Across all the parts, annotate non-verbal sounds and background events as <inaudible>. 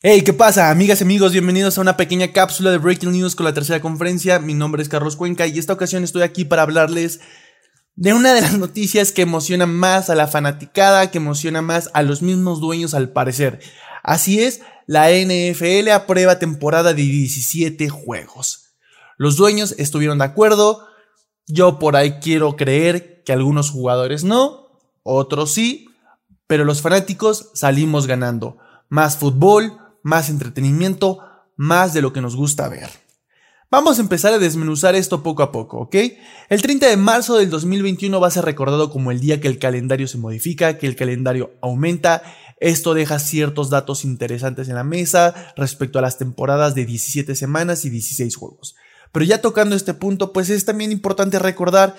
Hey, ¿qué pasa? Amigas y amigos, bienvenidos a una pequeña cápsula de Breaking News con la tercera conferencia. Mi nombre es Carlos Cuenca y esta ocasión estoy aquí para hablarles de una de las noticias que emociona más a la fanaticada, que emociona más a los mismos dueños al parecer. Así es, la NFL aprueba temporada de 17 juegos. Los dueños estuvieron de acuerdo, yo por ahí quiero creer que algunos jugadores no, otros sí, pero los fanáticos salimos ganando. Más fútbol, más entretenimiento, más de lo que nos gusta ver. Vamos a empezar a desmenuzar esto poco a poco, ¿ok? El 30 de marzo del 2021 va a ser recordado como el día que el calendario se modifica, que el calendario aumenta. Esto deja ciertos datos interesantes en la mesa respecto a las temporadas de 17 semanas y 16 juegos. Pero ya tocando este punto, pues es también importante recordar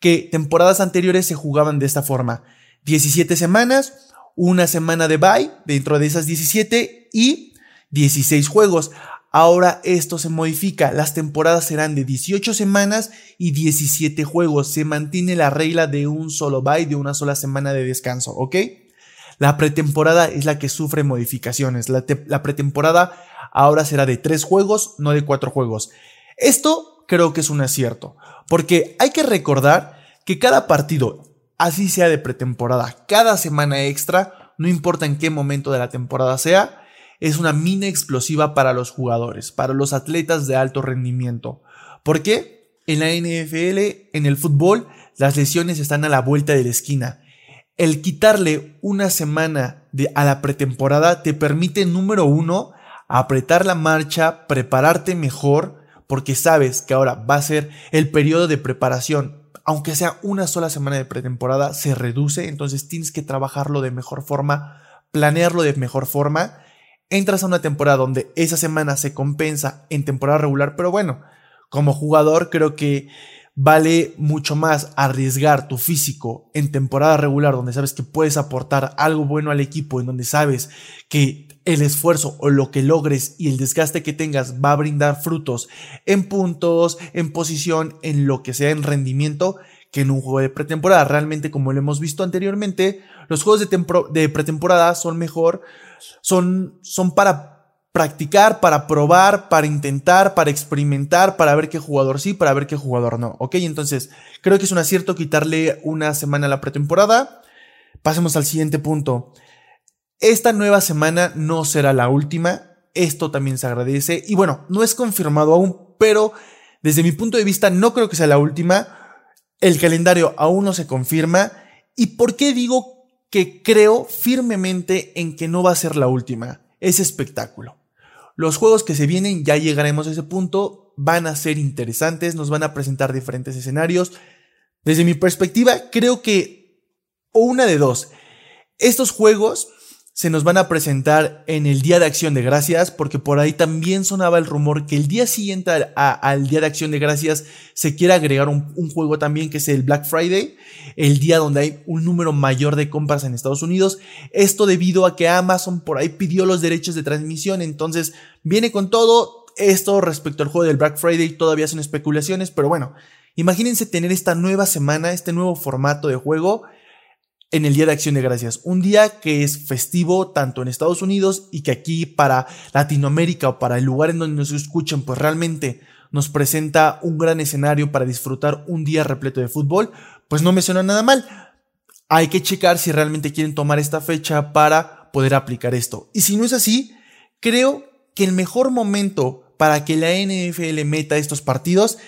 que temporadas anteriores se jugaban de esta forma. 17 semanas, una semana de bye dentro de esas 17 y 16 juegos. Ahora esto se modifica, las temporadas serán de 18 semanas y 17 juegos. Se mantiene la regla de un solo bye, de una sola semana de descanso, ¿ok? La pretemporada es la que sufre modificaciones. La, la pretemporada ahora será de 3 juegos, no de 4 juegos. Esto creo que es un acierto, porque hay que recordar que cada partido, así sea de pretemporada, cada semana extra, no importa en qué momento de la temporada sea, es una mina explosiva para los jugadores, para los atletas de alto rendimiento. ¿Por qué? En la NFL, en el fútbol, las lesiones están a la vuelta de la esquina. El quitarle una semana de, a la pretemporada te permite, número uno, apretar la marcha, prepararte mejor, porque sabes que ahora va a ser el periodo de preparación. Aunque sea una sola semana de pretemporada, se reduce, entonces tienes que trabajarlo de mejor forma, planearlo de mejor forma entras a una temporada donde esa semana se compensa en temporada regular, pero bueno, como jugador creo que vale mucho más arriesgar tu físico en temporada regular donde sabes que puedes aportar algo bueno al equipo, en donde sabes que el esfuerzo o lo que logres y el desgaste que tengas va a brindar frutos en puntos, en posición, en lo que sea en rendimiento, que en un juego de pretemporada. Realmente, como lo hemos visto anteriormente, los juegos de, de pretemporada son mejor son, son para practicar, para probar, para intentar, para experimentar, para ver qué jugador sí, para ver qué jugador no. Ok, entonces creo que es un acierto quitarle una semana a la pretemporada. Pasemos al siguiente punto. Esta nueva semana no será la última. Esto también se agradece. Y bueno, no es confirmado aún, pero desde mi punto de vista no creo que sea la última. El calendario aún no se confirma. ¿Y por qué digo que creo firmemente en que no va a ser la última. Es espectáculo. Los juegos que se vienen, ya llegaremos a ese punto, van a ser interesantes, nos van a presentar diferentes escenarios. Desde mi perspectiva, creo que, o una de dos, estos juegos se nos van a presentar en el Día de Acción de Gracias, porque por ahí también sonaba el rumor que el día siguiente al, Día de Acción de Gracias se quiere agregar un, juego también que es el Black Friday, el día donde hay un número mayor de compras en Estados Unidos. Esto debido a que Amazon por ahí pidió los derechos de transmisión, entonces viene con todo. Esto respecto al juego del Black Friday todavía son especulaciones, pero bueno, imagínense tener esta nueva semana, este nuevo formato de juego en el Día de Acción de Gracias. Un día que es festivo tanto en Estados Unidos y que aquí para Latinoamérica o para el lugar en donde nos escuchen, pues realmente nos presenta un gran escenario para disfrutar un día repleto de fútbol, pues no me suena nada mal. Hay que checar si realmente quieren tomar esta fecha para poder aplicar esto. Y si no es así, creo que el mejor momento para que la NFL meta estos partidos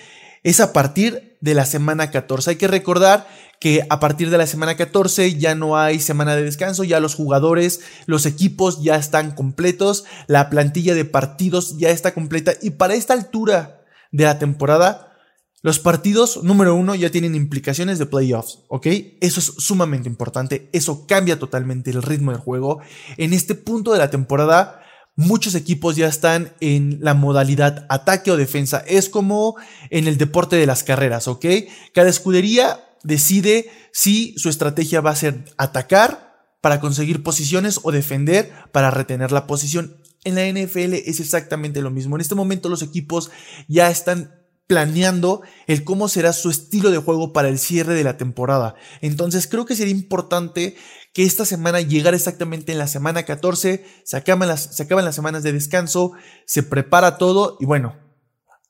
es a partir de la semana 14. Hay que recordar que a partir de la semana 14 ya no hay semana de descanso, ya los jugadores, los equipos ya están completos, la plantilla de partidos ya está completa y para esta altura de la temporada, los partidos número uno ya tienen implicaciones de playoffs, ¿ok? Eso es sumamente importante, eso cambia totalmente el ritmo del juego. En este punto de la temporada, muchos equipos ya están en la modalidad ataque o defensa. Es como en el deporte de las carreras, ¿ok? Cada escudería decide si su estrategia va a ser atacar para conseguir posiciones o defender para retener la posición. En la NFL es exactamente lo mismo. En este momento los equipos ya están planeando el cómo será su estilo de juego para el cierre de la temporada. Entonces creo que sería importante que esta semana llegara exactamente en la semana 14, se acaban las, se acaban las semanas de descanso, se prepara todo y bueno,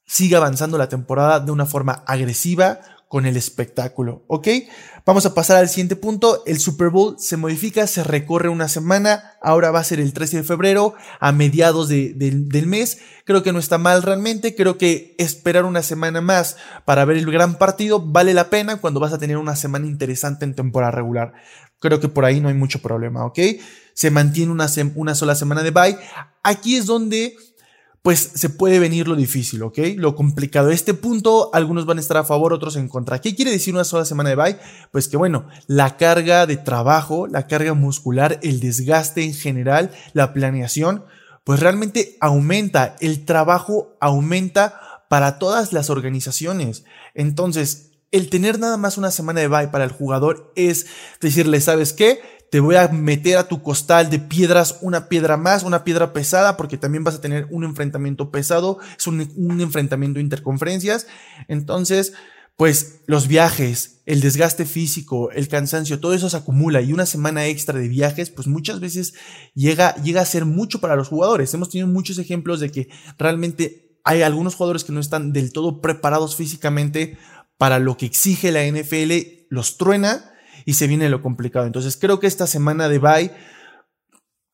sigue avanzando la temporada de una forma agresiva, con el espectáculo, ¿ok? Vamos a pasar al siguiente punto. El Super Bowl se modifica, se recorre una semana. Ahora va a ser el 13 de febrero, a mediados del mes. Creo que no está mal realmente. Creo que esperar una semana más para ver el gran partido vale la pena cuando vas a tener una semana interesante en temporada regular. Creo que por ahí no hay mucho problema, ¿ok? Se mantiene una, una sola semana de bye. Aquí es donde pues se puede venir lo difícil, ¿ok? Lo complicado. Este punto, algunos van a estar a favor, otros en contra. ¿Qué quiere decir una sola semana de bye? Pues que bueno, la carga de trabajo, la carga muscular, el desgaste en general, la planeación, pues realmente aumenta, el trabajo aumenta para todas las organizaciones. Entonces, el tener nada más una semana de bye para el jugador es decirle, ¿sabes qué? Te voy a meter a tu costal de piedras una piedra más, una piedra pesada, porque también vas a tener un enfrentamiento pesado, es un, enfrentamiento interconferencias. Entonces, pues los viajes, el desgaste físico, el cansancio, todo eso se acumula y una semana extra de viajes, pues muchas veces llega, llega a ser mucho para los jugadores. Hemos tenido muchos ejemplos de que realmente hay algunos jugadores que no están del todo preparados físicamente para lo que exige la NFL, los truena y se viene lo complicado. Entonces creo que esta semana de bye,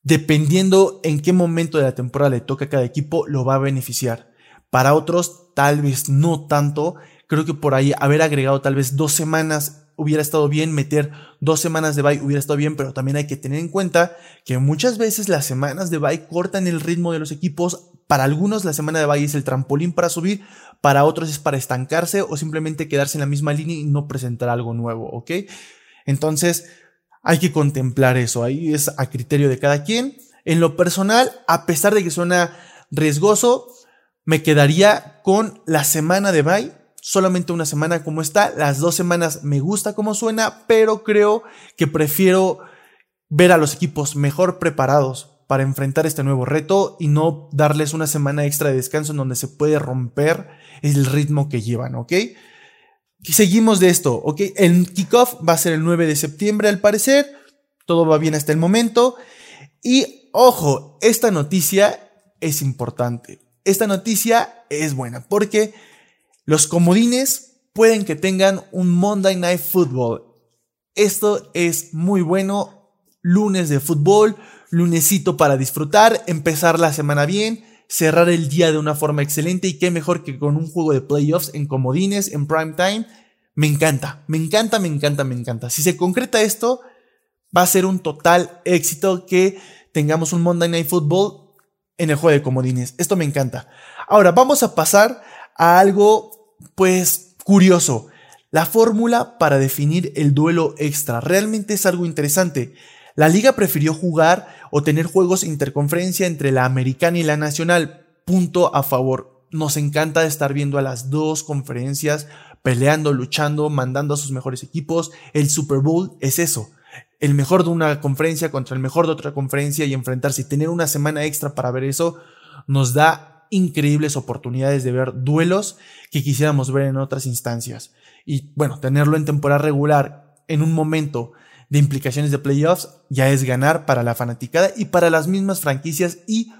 dependiendo en qué momento de la temporada le toca a cada equipo, lo va a beneficiar. Para otros, tal vez no tanto. Creo que por ahí haber agregado tal vez dos semanas hubiera estado bien, meter dos semanas de bye hubiera estado bien, pero también hay que tener en cuenta que muchas veces las semanas de bye cortan el ritmo de los equipos. Para algunos la semana de bye es el trampolín para subir, para otros es para estancarse o simplemente quedarse en la misma línea y no presentar algo nuevo, ¿ok? Entonces, hay que contemplar eso, ahí es a criterio de cada quien. En lo personal, a pesar de que suena riesgoso, me quedaría con la semana de bye, solamente una semana como está, las dos semanas me gusta como suena, pero creo que prefiero ver a los equipos mejor preparados para enfrentar este nuevo reto y no darles una semana extra de descanso en donde se puede romper el ritmo que llevan, ¿ok? Seguimos de esto, ¿ok? El kickoff va a ser el 9 de septiembre al parecer. Todo va bien hasta el momento. Y ojo, esta noticia es importante. Esta noticia es buena porque los comodines pueden que tengan un Monday Night Football. Esto es muy bueno. Lunes de fútbol, lunesito para disfrutar, empezar la semana bien, cerrar el día de una forma excelente y qué mejor que con un juego de playoffs en comodines, en prime time. Me encanta, me encanta, me encanta, me encanta. Si se concreta esto, va a ser un total éxito que tengamos un Monday Night Football en el juego de comodines. Esto me encanta. Ahora vamos a pasar a algo, pues, curioso. La fórmula para definir el duelo extra. Realmente es algo interesante. La liga prefirió jugar o tener juegos interconferencia entre la americana y la nacional. Punto a favor. Nos encanta estar viendo a las dos conferencias peleando, luchando, mandando a sus mejores equipos. El Super Bowl es eso. El mejor de una conferencia contra el mejor de otra conferencia y enfrentarse y tener una semana extra para ver eso nos da increíbles oportunidades de ver duelos que quisiéramos ver en otras instancias. Y bueno, tenerlo en temporada regular en un momento de implicaciones de playoffs ya es ganar para la fanaticada y para las mismas franquicias y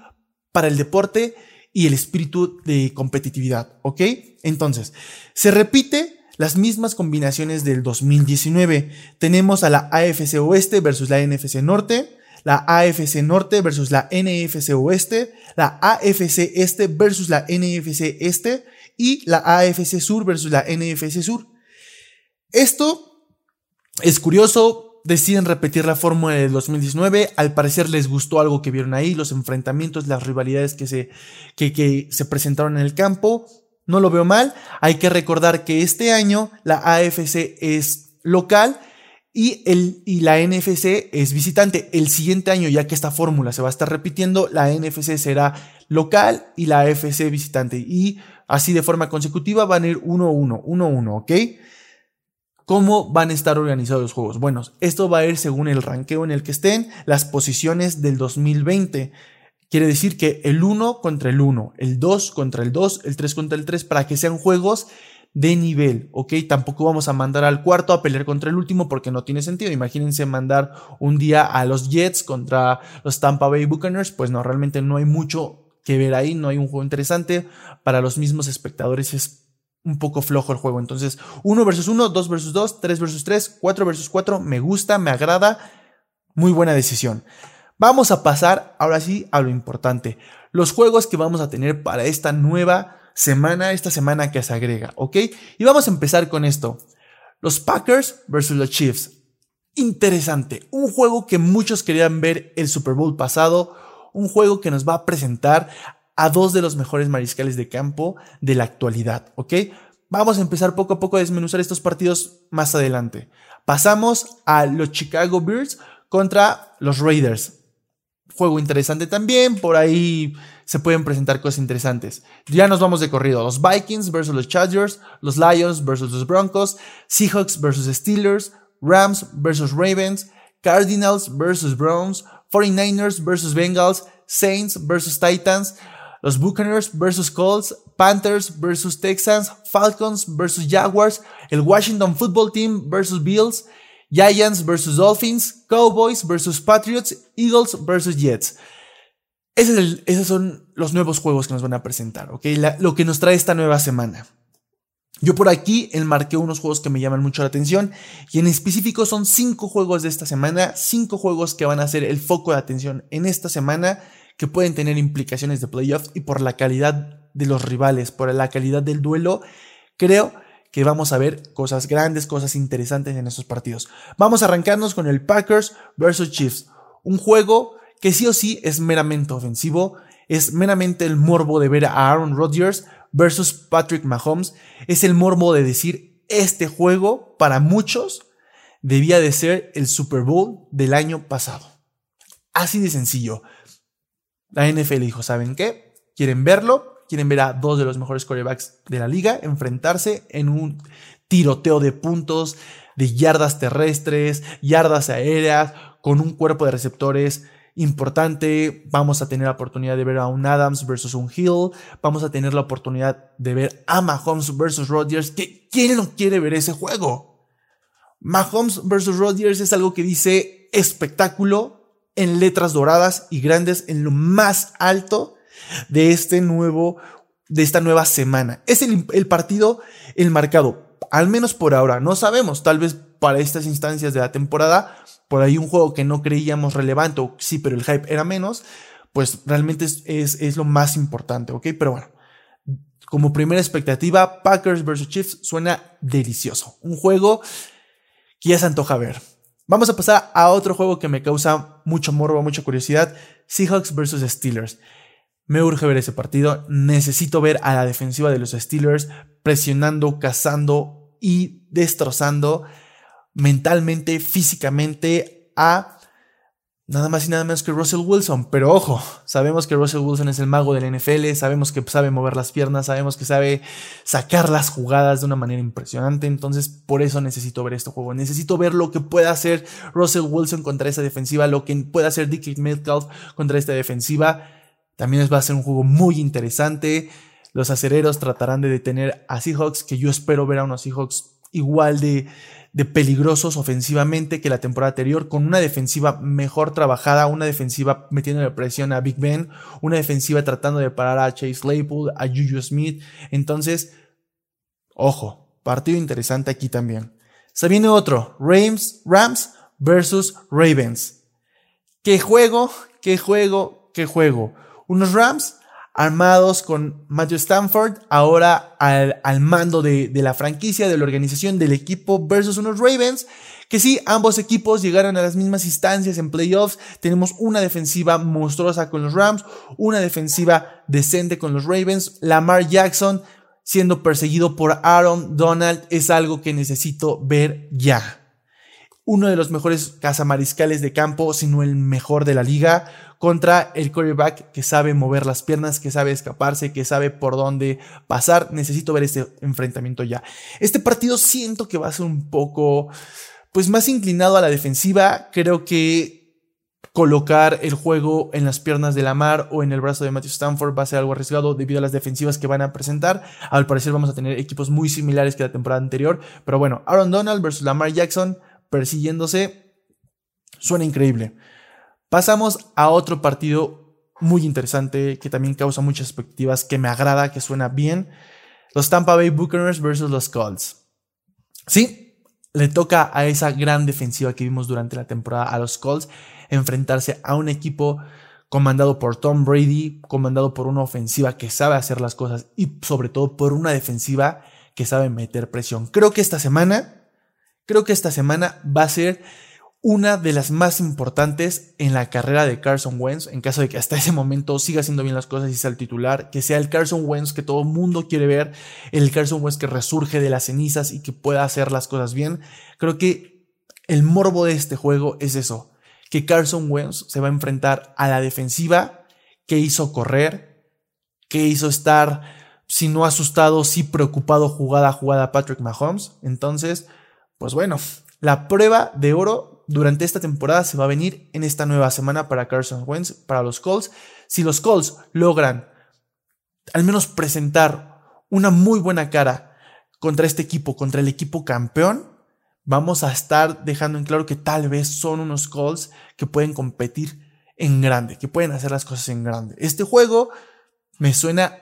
para el deporte y el espíritu de competitividad, ¿ok? Entonces, se repite las mismas combinaciones del 2019. Tenemos a la AFC Oeste versus la NFC Norte, la AFC Norte versus la NFC Oeste, la AFC Este versus la NFC Este y la AFC Sur versus la NFC Sur. Esto es curioso, deciden repetir la fórmula del 2019. Al parecer les gustó algo que vieron ahí, los enfrentamientos, las rivalidades que se, que, se presentaron en el campo. No lo veo mal. Hay que recordar que este año la AFC es local y, el, y la NFC es visitante. El siguiente año, ya que esta fórmula se va a estar repitiendo, la NFC será local y la AFC visitante. Y así de forma consecutiva van a ir 1-1, 1-1, ¿ok? ¿Cómo van a estar organizados los juegos? Bueno, esto va a ir según el ranqueo en el que estén, las posiciones del 2020, Quiere decir que el 1 contra el 1, el 2 contra el 2, el 3 contra el 3, para que sean juegos de nivel, ¿ok? Tampoco vamos a mandar al cuarto a pelear contra el último porque no tiene sentido. Imagínense mandar un día a los Jets contra los Tampa Bay Buccaneers, pues no, realmente no hay mucho que ver ahí, no hay un juego interesante. Para los mismos espectadores es un poco flojo el juego. Entonces, 1 versus 1, 2 versus 2, 3 versus 3, 4 versus 4, me gusta, me agrada, muy buena decisión. Vamos a pasar ahora sí a lo importante, los juegos que vamos a tener para esta nueva semana, esta semana que se agrega, ¿ok? Y vamos a empezar con esto. Los Packers versus los Chiefs. Interesante, un juego que muchos querían ver el Super Bowl pasado, un juego que nos va a presentar a dos de los mejores mariscales de campo de la actualidad, ¿ok? Vamos a empezar poco a poco a desmenuzar estos partidos más adelante. Pasamos a los Chicago Bears contra los Raiders. Juego interesante también, por ahí se pueden presentar cosas interesantes. Ya nos vamos de corrido. Los Vikings versus los Chargers, los Lions versus los Broncos, Seahawks versus Steelers, Rams versus Ravens, Cardinals versus Browns, 49ers versus Bengals, Saints versus Titans, los Buccaneers versus Colts, Panthers versus Texans, Falcons versus Jaguars, el Washington Football Team versus Bills, Giants versus Dolphins, Cowboys versus Patriots, Eagles versus Jets esos son los nuevos juegos que nos van a presentar, ¿ok? lo que nos trae esta nueva semana. Yo por aquí enmarqué unos juegos que me llaman mucho la atención y en específico son cinco juegos de esta semana, cinco juegos que van a ser el foco de atención en esta semana que pueden tener implicaciones de playoffs y por la calidad de los rivales, por la calidad del duelo, creo que vamos a ver cosas grandes, cosas interesantes en estos partidos. Vamos a arrancarnos con el Packers versus Chiefs, un juego que sí o sí es meramente ofensivo, es meramente el morbo de ver a Aaron Rodgers versus Patrick Mahomes, es el morbo de decir, este juego para muchos debía de ser el Super Bowl del año pasado. Así de sencillo. La NFL dijo, ¿saben qué? ¿Quieren verlo? ¿Quieren ver a dos de los mejores quarterbacks de la liga enfrentarse en un tiroteo de puntos, de yardas terrestres, yardas aéreas, con un cuerpo de receptores importante. Vamos a tener la oportunidad de ver a un Adams versus un Hill. Vamos a tener la oportunidad de ver a Mahomes versus Rodgers. ¿Quién no quiere ver ese juego? Mahomes versus Rodgers es algo que dice espectáculo en letras doradas y grandes en lo más alto de este nuevo, de esta nueva semana. Es el, partido, el marcado, al menos por ahora. No sabemos, tal vez para estas instancias de la temporada por ahí un juego que no creíamos relevante, o sí, pero el hype era menos, pues realmente es, es, lo más importante, ¿ok? Pero bueno, como primera expectativa, Packers vs. Chiefs suena delicioso. Un juego que ya se antoja ver. Vamos a pasar a otro juego que me causa mucho morbo, mucha curiosidad. Seahawks vs. Steelers. Me urge ver ese partido. Necesito ver a la defensiva de los Steelers presionando, cazando y destrozando mentalmente, físicamente a nada más y nada menos que Russell Wilson. Pero ojo, sabemos que Russell Wilson es el mago del NFL, sabemos que sabe mover las piernas, sabemos que sabe sacar las jugadas de una manera impresionante. Entonces, por eso necesito ver este juego. Necesito ver lo que pueda hacer Russell Wilson contra esa defensiva, lo que pueda hacer Dickie Metcalf contra esta defensiva. También va a ser un juego muy interesante. Los acereros tratarán de detener a Seahawks, que yo espero ver a unos Seahawks igual de, de peligrosos ofensivamente que la temporada anterior, con una defensiva mejor trabajada, una defensiva metiendo la presión a Big Ben, una defensiva tratando de parar a Chase Claypool, a Juju Smith. Entonces, ojo, partido interesante aquí también. Se viene otro, Rams, Rams versus Ravens. ¿Qué juego? ¿Qué juego? ¿Qué juego? Unos Rams armados con Matthew Stanford, ahora al, mando de, la franquicia, de la organización, del equipo versus unos Ravens, que sí, ambos equipos llegaron a las mismas instancias en playoffs, tenemos una defensiva monstruosa con los Rams, una defensiva decente con los Ravens, Lamar Jackson siendo perseguido por Aaron Donald es algo que necesito ver ya uno de los mejores cazamariscales de campo, sino el mejor de la liga, contra el quarterback que sabe mover las piernas, que sabe escaparse, que sabe por dónde pasar. Necesito ver este enfrentamiento ya. Este partido siento que va a ser un poco, pues más inclinado a la defensiva. Creo que colocar el juego en las piernas de Lamar o en el brazo de Matthew Stanford va a ser algo arriesgado debido a las defensivas que van a presentar. Al parecer vamos a tener equipos muy similares que la temporada anterior. Pero bueno, Aaron Donald versus Lamar Jackson persiguiéndose suena increíble. Pasamos a otro partido muy interesante que también causa muchas expectativas, que me agrada, que suena bien. Los Tampa Bay Buccaneers versus los Colts. Sí, le toca a esa gran defensiva que vimos durante la temporada a los Colts enfrentarse a un equipo comandado por Tom Brady, comandado por una ofensiva que sabe hacer las cosas y sobre todo por una defensiva que sabe meter presión. Creo que esta semana, creo que esta semana va a ser una de las más importantes en la carrera de Carson Wentz, en caso de que hasta ese momento siga haciendo bien las cosas y sea el titular, que sea el Carson Wentz que todo el mundo quiere ver, el Carson Wentz que resurge de las cenizas y que pueda hacer las cosas bien. Creo que el morbo de este juego es eso, que Carson Wentz se va a enfrentar a la defensiva que hizo correr, que hizo estar, si no asustado, sí preocupado jugada a jugada Patrick Mahomes. Entonces, pues bueno, la prueba de oro durante esta temporada se va a venir en esta nueva semana para Carson Wentz, para los Colts. Si los Colts logran al menos presentar una muy buena cara contra este equipo, contra el equipo campeón, vamos a estar dejando en claro que tal vez son unos Colts que pueden competir en grande, que pueden hacer las cosas en grande. Este juego me suena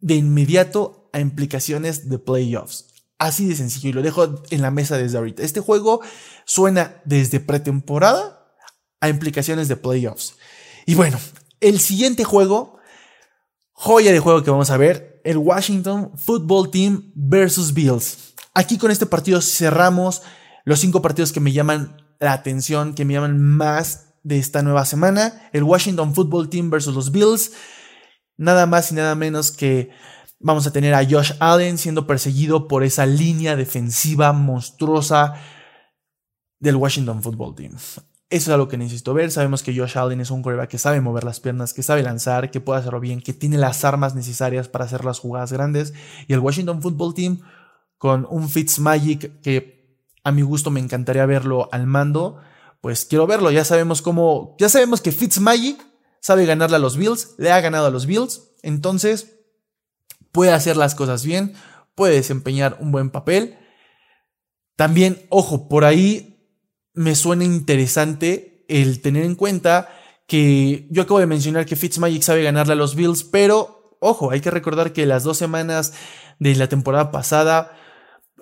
de inmediato a implicaciones de playoffs. Así de sencillo, y lo dejo en la mesa desde ahorita. Este juego suena desde pretemporada a implicaciones de playoffs. Y bueno, el siguiente juego, joya de juego que vamos a ver, el Washington Football Team versus Bills. Aquí con este partido cerramos los cinco partidos que me llaman la atención, que me llaman más de esta nueva semana. El Washington Football Team versus los Bills. Nada más y nada menos que vamos a tener a Josh Allen siendo perseguido por esa línea defensiva monstruosa del Washington Football Team. Eso es algo que necesito ver. Sabemos que Josh Allen es un quarterback que sabe mover las piernas, que sabe lanzar, que puede hacerlo bien, que tiene las armas necesarias para hacer las jugadas grandes. Y el Washington Football Team con un Fitzmagic que a mi gusto me encantaría verlo al mando. Pues quiero verlo, ya sabemos cómo, ya sabemos que Fitzmagic sabe ganarle a los Bills, le ha ganado a los Bills, entonces puede hacer las cosas bien, puede desempeñar un buen papel. También, ojo, por ahí me suena interesante el tener en cuenta que yo acabo de mencionar que Fitzmagic sabe ganarle a los Bills, pero ojo, hay que recordar que las dos semanas de la temporada pasada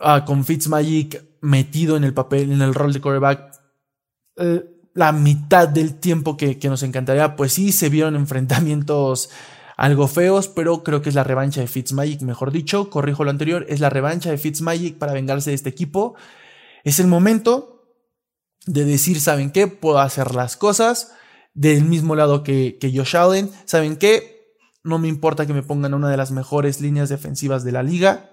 uh, con Fitzmagic metido en el papel, en el rol de quarterback, eh, la mitad del tiempo que, nos encantaría, pues sí, se vieron <laughs> enfrentamientos algo feos, pero creo que es la revancha de Fitzmagic, mejor dicho, corrijo lo anterior, es la revancha de Fitzmagic para vengarse de este equipo. Es el momento de decir, ¿saben qué? Puedo hacer las cosas del mismo lado que, que Josh Allen. ¿Saben qué? No me importa que me pongan una de las mejores líneas defensivas de la liga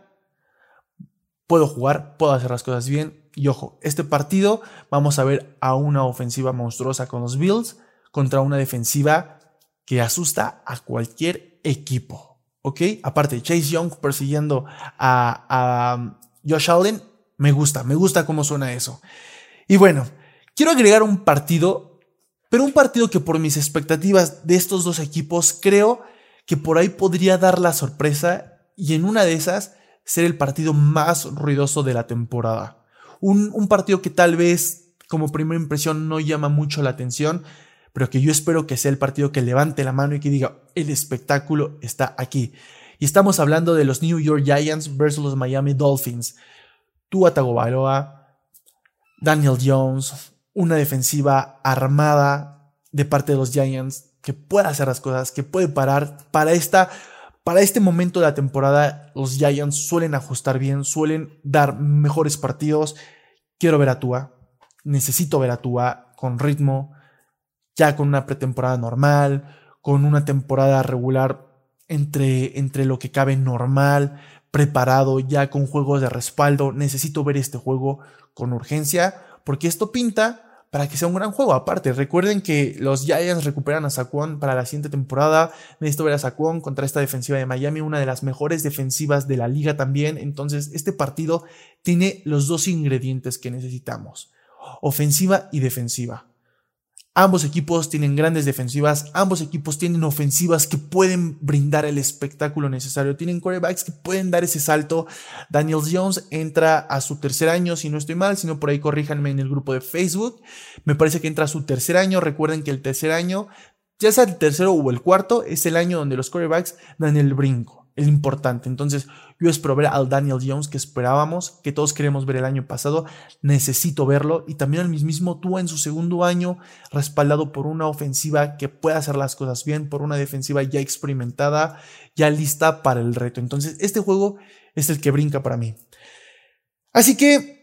puedo jugar, puedo hacer las cosas bien. Y ojo, este partido vamos a ver a una ofensiva monstruosa con los Bills contra una defensiva que asusta a cualquier equipo. ¿Ok? Aparte, Chase Young persiguiendo a, a Josh Allen, me gusta, me gusta cómo suena eso. Y bueno, quiero agregar un partido, pero un partido que por mis expectativas de estos dos equipos creo que por ahí podría dar la sorpresa y en una de esas ser el partido más ruidoso de la temporada. Un, partido que tal vez como primera impresión no llama mucho la atención, pero que yo espero que sea el partido que levante la mano y que diga, el espectáculo está aquí. Y estamos hablando de los New York Giants versus los Miami Dolphins. Tua Tagovailoa, Daniel Jones, una defensiva armada de parte de los Giants que puede hacer las cosas, que puede parar para esta para este momento de la temporada, los Giants suelen ajustar bien, suelen dar mejores partidos. Quiero ver a Tua. Necesito ver a Tua con ritmo, ya con una pretemporada normal, con una temporada regular entre, entre lo que cabe normal, preparado, ya con juegos de respaldo. Necesito ver este juego con urgencia, porque esto pinta para que sea un gran juego. Aparte, recuerden que los Giants recuperan a Saquon para la siguiente temporada. Necesito ver a Saquon contra esta defensiva de Miami, una de las mejores defensivas de la liga también. Entonces, este partido tiene los dos ingredientes que necesitamos, ofensiva y defensiva. Ambos equipos tienen grandes defensivas, ambos equipos tienen ofensivas que pueden brindar el espectáculo necesario, tienen quarterbacks que pueden dar ese salto. Daniel Jones entra a su tercer año, si no estoy mal, si no por ahí corríjanme en el grupo de Facebook. Me parece que entra a su tercer año. Recuerden que el tercer año, ya sea el tercero o el cuarto, es el año donde los quarterbacks dan el brinco el importante. Entonces, yo espero ver al Daniel Jones que esperábamos, que todos queremos ver el año pasado. Necesito verlo. Y también al mismo tú en su segundo año, respaldado por una ofensiva que pueda hacer las cosas bien, por una defensiva ya experimentada, ya lista para el reto. Entonces, este juego es el que brinca para mí. Así que.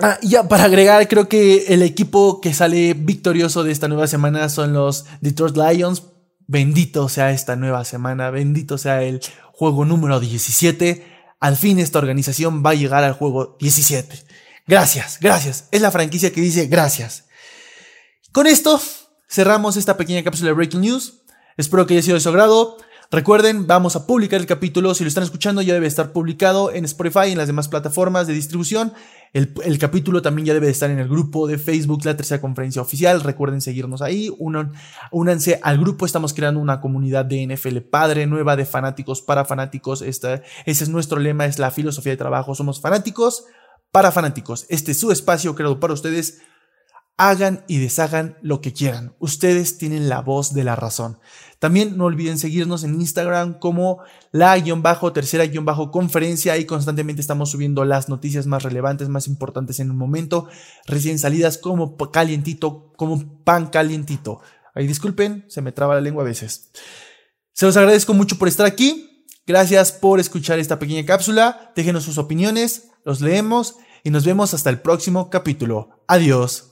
Ah, ya para agregar, creo que el equipo que sale victorioso de esta nueva semana son los Detroit Lions Bendito sea esta nueva semana, bendito sea el juego número 17. Al fin esta organización va a llegar al juego 17. Gracias, gracias. Es la franquicia que dice gracias. Con esto cerramos esta pequeña cápsula de Breaking News. Espero que haya sido de su agrado. Recuerden, vamos a publicar el capítulo. Si lo están escuchando, ya debe estar publicado en Spotify y en las demás plataformas de distribución. El, capítulo también ya debe estar en el grupo de Facebook, la tercera conferencia oficial. Recuerden seguirnos ahí. únanse al grupo. Estamos creando una comunidad de NFL padre, nueva de fanáticos para fanáticos. ese es nuestro lema, es la filosofía de trabajo. Somos fanáticos para fanáticos. Este es su espacio creado para ustedes. Hagan y deshagan lo que quieran. Ustedes tienen la voz de la razón. También no olviden seguirnos en Instagram como la-tercera-conferencia. Ahí constantemente estamos subiendo las noticias más relevantes, más importantes en un momento, recién salidas como calientito, como pan calientito. Ahí disculpen, se me traba la lengua a veces. Se los agradezco mucho por estar aquí. Gracias por escuchar esta pequeña cápsula. Déjenos sus opiniones, los leemos y nos vemos hasta el próximo capítulo. Adiós.